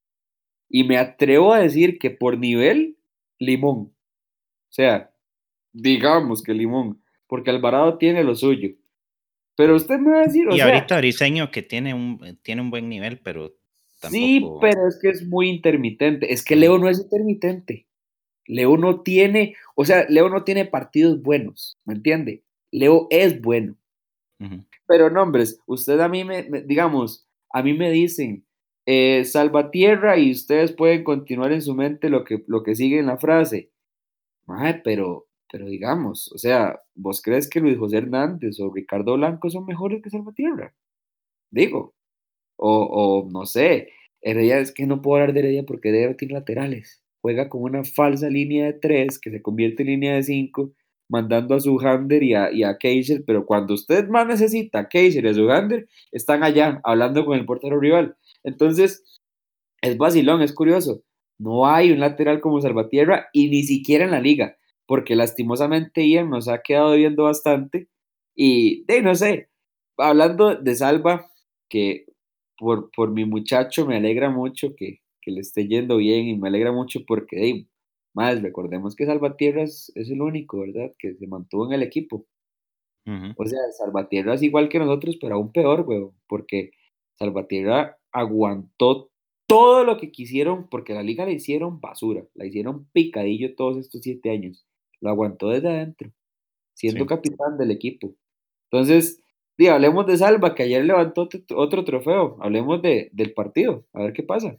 Y me atrevo a decir que por nivel, Limón. O sea, digamos que Limón, porque Alvarado tiene lo suyo. Pero usted me va a decir, o Y sea, ahorita Briseño que tiene un, tiene un buen nivel, pero sí, tampoco. pero es que es muy intermitente. Es que Leo no es intermitente. Leo no tiene, o sea, Leo no tiene partidos buenos, ¿me entiende? Leo es bueno. Pero nombres, usted a mí me, me- digamos, a mí me dicen eh, Salvatierra y ustedes pueden continuar en su mente lo que, lo que sigue en la frase. Mae, pero, pero digamos, o sea, ¿vos crees que Luis José Hernández o Ricardo Blanco son mejores que Salvatierra? Digo, o, o no sé, Heredia es que no puedo hablar de Heredia porque Heredia tiene laterales. Juega con una falsa línea de tres que se convierte en línea de cinco, mandando a Zuhander y a, y a Keiser, pero cuando usted más necesita Keiser y a Zuhander, están allá hablando con el portero rival. Entonces, es vacilón, es curioso. No hay un lateral como Salvatierra y ni siquiera en la liga, porque lastimosamente Ian nos ha quedado viendo bastante. Y de no sé, hablando de Salva, que por, por mi muchacho me alegra mucho que, que le esté yendo bien y me alegra mucho porque, de, más, recordemos que Salvatierra es, el único, ¿verdad? Que se mantuvo en el equipo. Ujú. O sea, Salvatierra es igual que nosotros, pero aún peor, weón, porque Salvatierra aguantó todo lo que quisieron, porque la liga la hicieron basura, la hicieron picadillo todos estos siete años. Lo aguantó desde adentro, siendo Sí. capitán del equipo. Entonces, di, hablemos de Salva, que ayer levantó otro, otro trofeo. Hablemos de, del partido, a ver qué pasa.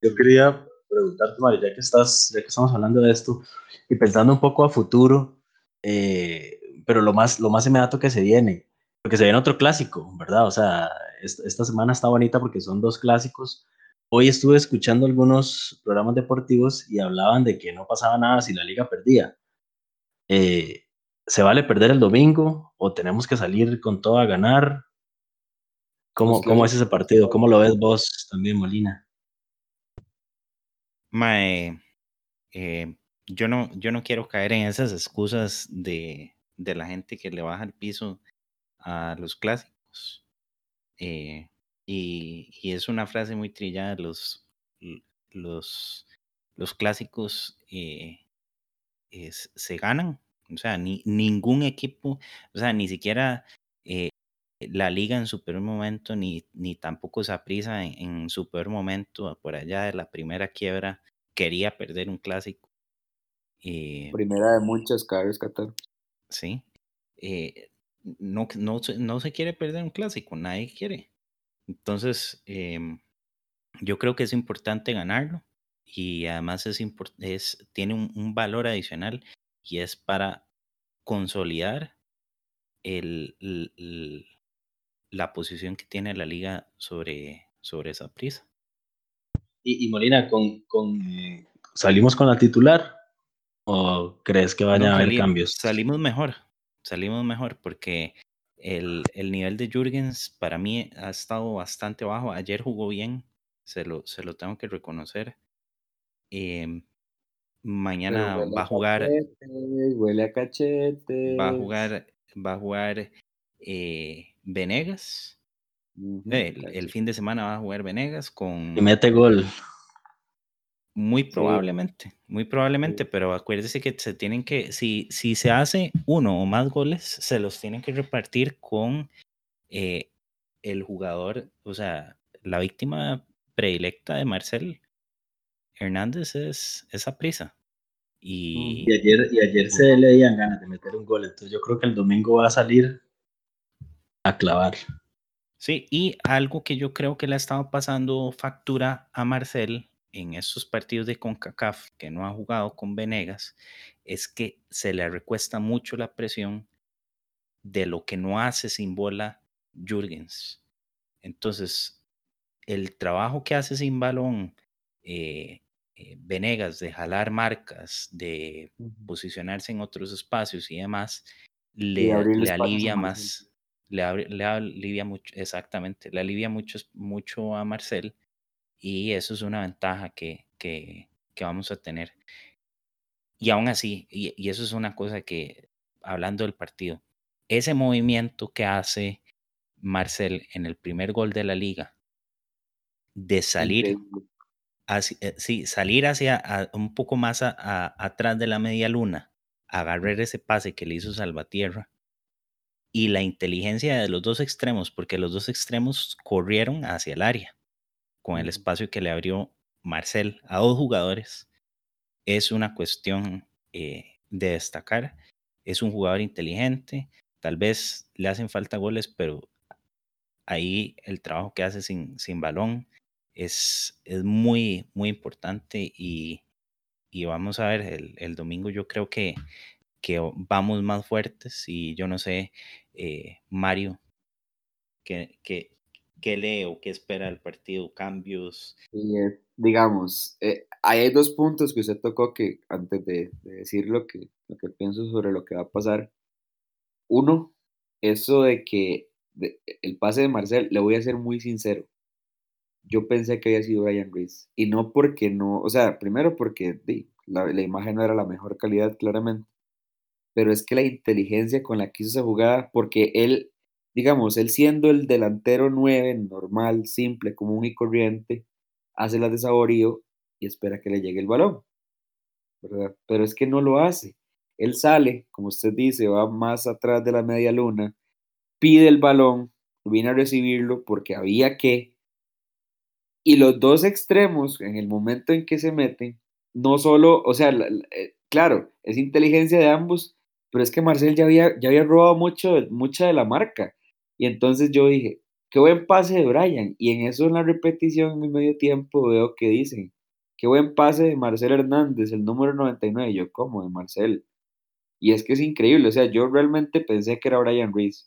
Yo quería preguntarte, Mario, ya que, estás, ya que estamos hablando de esto y pensando un poco a futuro, eh, pero lo más, lo más inmediato que se viene, porque se viene otro clásico, ¿verdad? O sea, esta, esta semana está bonita porque son dos clásicos. Hoy estuve escuchando algunos programas deportivos y hablaban de que no pasaba nada si la liga perdía. Eh, ¿Se vale perder el domingo o tenemos que salir con todo a ganar? ¿Cómo, Los cómo es ese partido? ¿Cómo lo ves vos también, Molina? Mae, eh, yo no, yo no quiero caer en esas excusas de, de la gente que le baja el piso a los clásicos. Eh, y, y es una frase muy trillada, los, los, los clásicos eh, es- se ganan. O sea, ni, ningún equipo, o sea, ni siquiera eh, la liga en su peor momento, ni, ni tampoco Saprissa en, en su peor momento, por allá de la primera quiebra, quería perder un clásico. Eh, Primera de muchas, cabe rescatar. sí. Eh, no, no, no se quiere perder un clásico, nadie quiere. Entonces, em, yo creo que es importante ganarlo y además es, es tiene un, un valor adicional y es para consolidar el, el- el- la posición que tiene la liga sobre, sobre esa prisa. Y, y Molina, con, con, eh, ¿salimos con la titular o crees que No, vaya a haber cambios? salimos mejor, salimos mejor porque el, el nivel de Jürgens para mí ha estado bastante bajo. Ayer jugó bien, se lo, se lo tengo que reconocer. Em, mañana va a a jugar huele a cachetes. va a jugar, va a jugar eh, Venegas. el, fin de semana va a jugar Venegas con... Y mete gol. Muy probablemente, muy probablemente, pero acuérdese que se tienen que, si, si se hace uno o más goles, se los tienen que repartir con eh, el jugador, o sea, la víctima predilecta de Marcel Hernández es esa prisa. Y, ayer, y ayer se leían ganas de meter un gol, entonces yo creo que el domingo va a salir a clavar. Sí, y algo que yo creo que le ha estado pasando factura a Marcel en esos partidos de CONCACAF que no ha jugado con Venegas es que se le recuesta mucho la presión de lo que no hace sin bola Jürgens. Entonces, el trabajo que hace sin balón eh, eh, Venegas de jalar marcas, de posicionarse en otros espacios y demás, le, alivia más, le, alivia mucho, exactamente, le alivia mucho, mucho a Marcel y eso es una ventaja que, que, vamos a tener. Y aún así, y, eso es una cosa que, hablando del partido, ese movimiento que hace Marcel en el primer gol de la liga, de salir, hacia, eh, sí, salir hacia un poco más atrás de la media luna, agarrar ese pase que le hizo Salvatierra, y la inteligencia de los dos extremos, porque los dos extremos corrieron hacia el área con el espacio que le abrió Marcel a dos jugadores, es una cuestión eh, de destacar. Es un jugador inteligente, tal vez le hacen falta goles, pero ahí el trabajo que hace sin, sin balón es, es muy, muy importante y, vamos a ver, el, el, domingo yo creo que, que vamos más fuertes y yo no sé, eh, Mario, que, que, qué lee o qué espera el partido, cambios. Eh, digamos, eh, hay dos puntos que usted tocó que antes de, decir lo que, lo que pienso sobre lo que va a pasar. Uno, eso de que el pase de Marcel, le voy a ser muy sincero. Yo pensé que había sido Brian Reese. Y no porque no, o sea, primero porque la, la imagen no era la mejor calidad, claramente. Pero es que la inteligencia con la que hizo esa jugada, porque él digamos, él siendo el delantero 9, normal, simple, común y corriente, hace la de Saborío y espera que le llegue el balón, ¿verdad? Pero es que no lo hace. Él sale, como usted dice, va más atrás de la media luna, pide el balón, viene a recibirlo porque había que, y los dos extremos, en el momento en que se meten, no solo, o sea, eh, claro, es inteligencia de ambos, pero es que Marcel ya había, ya había robado mucho, mucha de la marca. Y entonces yo dije, qué buen pase de Brian. Y en eso en la repetición en el medio tiempo veo que dicen, qué buen pase de Marcel Hernández, el número 99. Y yo, ¿cómo? De Marcel. Y es que es increíble, o sea, yo realmente pensé que era Brian Reese.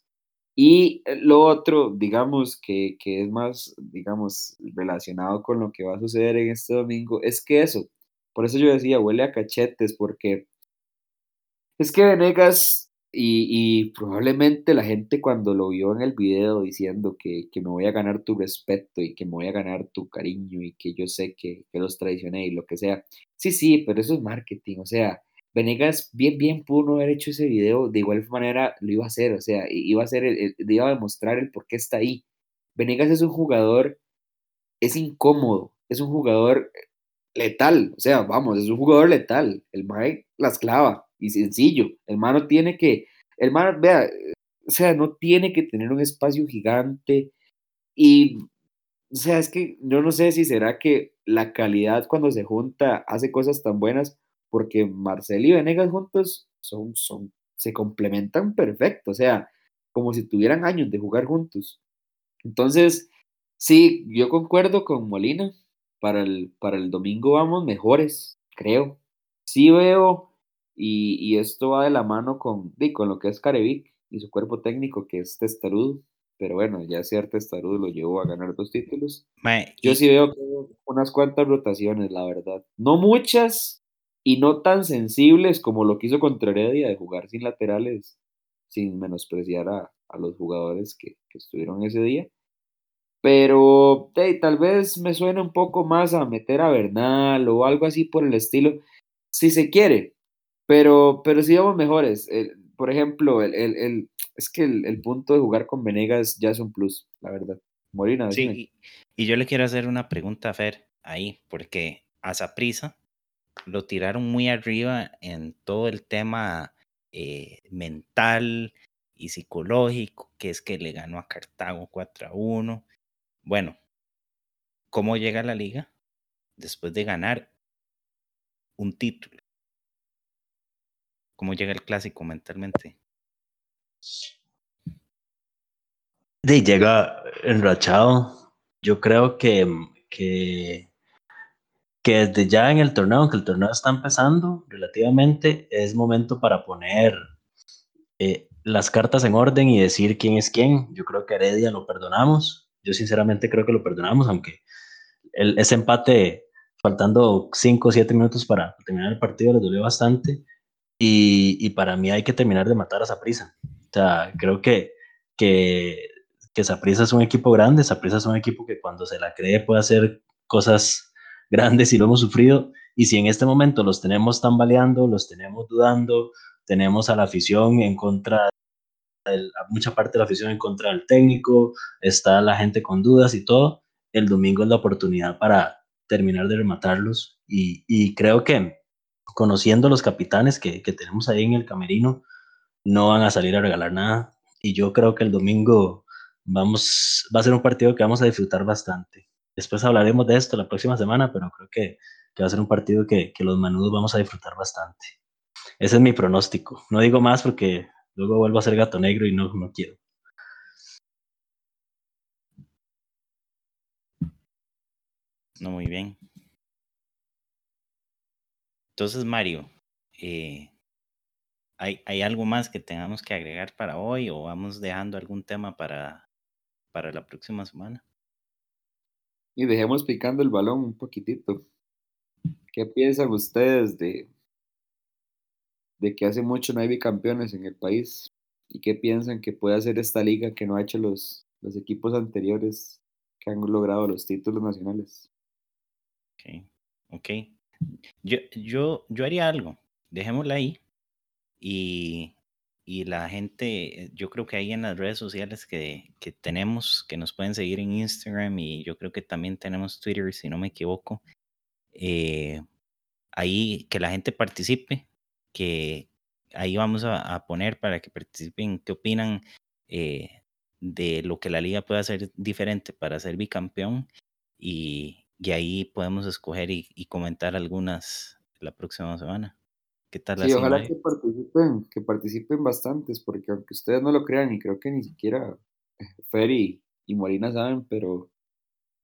Y eh, lo otro, digamos, que, que es más, digamos, relacionado con lo que va a suceder en este domingo, es que eso, por eso yo decía, huele a cachetes, porque es que Venegas y, probablemente la gente cuando lo vio en el video diciendo que, me voy a ganar tu respeto y que me voy a ganar tu cariño y que yo sé que, los traicioné y lo que sea. Sí, sí, pero eso es marketing. O sea, Venegas bien, bien pudo no haber hecho ese video. De igual manera lo iba a hacer. O sea, iba a, hacer iba a demostrar el por qué está ahí. Venegas es un jugador, es incómodo, es un jugador letal. O sea, vamos, es un jugador letal. El Mike las clava y sencillo. El mano tiene que, el mano, vea, o sea, no tiene que tener un espacio gigante y, o sea, es que yo no sé si será que la calidad cuando se junta hace cosas tan buenas, porque Marcel y Venegas juntos son, son, se complementan perfecto, o sea, como si tuvieran años de jugar juntos. Entonces, sí, yo concuerdo con Molina, para el, para el domingo vamos mejores, creo. Sí veo y, esto va de la mano con, con lo que es Carevic y su cuerpo técnico, que es testarudo. Pero bueno, ya ser testarudo lo llevó a ganar dos títulos. Yo sí veo unas cuantas rotaciones, la verdad. No muchas y no tan sensibles como lo que hizo contra Heredia de jugar sin laterales, sin menospreciar a, los jugadores que, estuvieron ese día. Pero tal vez me suene un poco más a meter a Bernal o algo así por el estilo, si se quiere, pero, pero sí vamos mejores. Eh, por ejemplo, el, el, el es que el, el, punto de jugar con Venegas ya es un plus, la verdad. Morina, Sí, y, y, yo le quiero hacer una pregunta a Fer ahí, porque a Saprisa lo tiraron muy arriba en todo el tema eh, mental y psicológico, que es que le ganó a Cartago 4 a 1. Bueno, ¿cómo llega a la liga? Después de ganar un título. ¿Cómo llega el clásico mentalmente? De llega enrachado. Yo creo que, que, desde ya en el torneo, aunque el torneo está empezando relativamente, es momento para poner eh, las cartas en orden y decir quién es quién. Yo creo que Heredia lo perdonamos. Yo sinceramente creo que lo perdonamos, aunque el, ese empate, faltando 5 o 7 minutos para terminar el partido, le dolió bastante. Y, para mí hay que terminar de matar a Saprisa. O sea, creo que, que, que Saprisa es un equipo grande, Saprisa es un equipo que cuando se la cree puede hacer cosas grandes y lo hemos sufrido. Y si en este momento los tenemos tambaleando, los tenemos dudando, tenemos a la afición en contra, a mucha parte de la afición en contra del técnico, está la gente con dudas y todo, el domingo es la oportunidad para terminar de rematarlos. Y creo que conociendo los capitanes que, que, tenemos ahí en el camerino, no van a salir a regalar nada. Y yo creo que el domingo vamos, va a ser un partido que vamos a disfrutar bastante. Después hablaremos de esto la próxima semana, pero creo que, que va a ser un partido que, que los manudos vamos a disfrutar bastante. Ese es mi pronóstico. No digo más porque luego vuelvo a ser gato negro y no, no quiero. No, muy bien. Entonces, Mario, eh, ¿hay, ¿hay, algo más que tengamos que agregar para hoy o vamos dejando algún tema para, para la próxima semana? Y dejemos picando el balón un poquitito. ¿Qué piensan ustedes de, de que hace mucho no hay bicampeones en el país? ¿Y qué piensan que puede hacer esta liga que no ha hecho los, los equipos anteriores que han logrado los títulos nacionales? Ok, ok. Yo, yo, yo haría algo, dejémosla ahí y, y, la gente, yo creo que ahí en las redes sociales que, que, tenemos, que nos pueden seguir en Instagram y yo creo que también tenemos Twitter, si no me equivoco, eh, ahí que la gente participe, que ahí vamos a, a poner para que participen, qué opinan eh, de lo que la liga puede hacer diferente para ser bicampeón y, y ahí podemos escoger y, y, comentar algunas la próxima semana. ¿Qué tal? Sí, ojalá Mario? que participen, que participen bastantes, porque aunque ustedes no lo crean, y creo que ni siquiera Fer y, y Molina saben, pero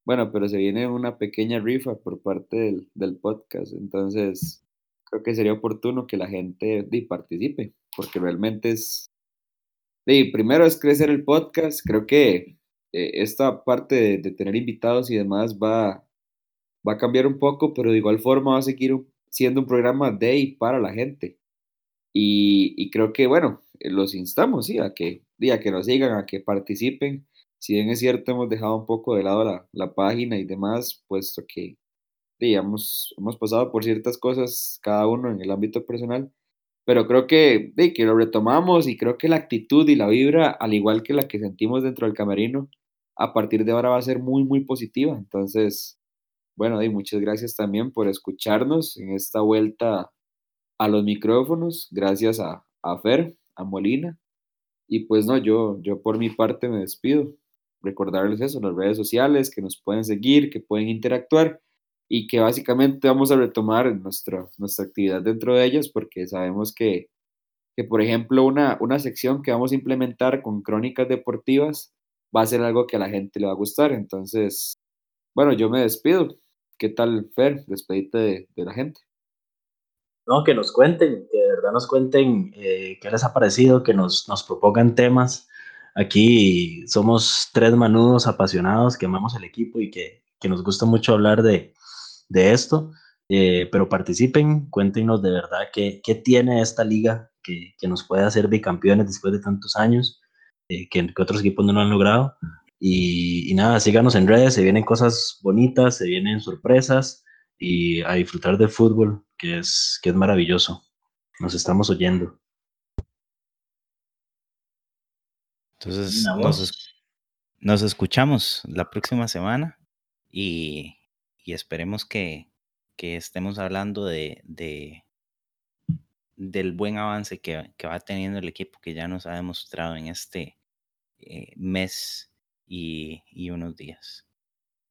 bueno, pero se viene una pequeña rifa por parte del, del podcast, entonces creo que sería oportuno que la gente participe, porque realmente es, di, primero es crecer el podcast, creo que eh, esta parte de, de tener invitados y demás va, va a cambiar un poco, pero de igual forma va a seguir siendo un programa de y para la gente. Y, y creo que, bueno, los instamos, sí, a que, a que nos sigan, a que participen. Si bien es cierto, hemos dejado un poco de lado la, la página y demás, puesto que, digamos, hemos pasado por ciertas cosas cada uno en el ámbito personal, pero creo que, de, que lo retomamos y creo que la actitud y la vibra, al igual que la que sentimos dentro del camerino, a partir de ahora va a ser muy, muy positiva. Entonces, bueno, y muchas gracias también por escucharnos en esta vuelta a los micrófonos. Gracias a, a Fer, a Molina. Y pues no, yo, yo por mi parte me despido. Recordarles eso, las redes sociales, que nos pueden seguir, que pueden interactuar y que básicamente vamos a retomar nuestra, nuestra actividad dentro de ellas porque sabemos que, que por ejemplo, una, una sección que vamos a implementar con crónicas deportivas va a ser algo que a la gente le va a gustar. Entonces, bueno, yo me despido. ¿Qué tal, Fer? Despedite de, de la gente. No, que nos cuenten, que de verdad nos cuenten eh, qué les ha parecido, que nos, nos propongan temas. Aquí somos tres manudos apasionados que amamos el equipo y que, que nos gusta mucho hablar de, de esto. Eh, pero participen, cuéntenos de verdad qué, qué tiene esta liga que, que, nos puede hacer bicampeones después de tantos años, eh, que, que, otros equipos no lo han logrado. Y, y, nada, síganos en redes, se vienen cosas bonitas, se vienen sorpresas y a disfrutar del fútbol, que es, que es maravilloso. Nos estamos oyendo. Entonces, nos, escuchamos la próxima semana y, esperemos que, estemos hablando de, del buen avance que, va teniendo el equipo que ya nos ha demostrado en este eh, mes y, unos días.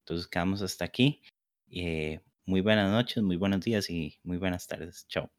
Entonces quedamos hasta aquí. Eh, muy buenas noches, muy buenos días y muy buenas tardes. Chao.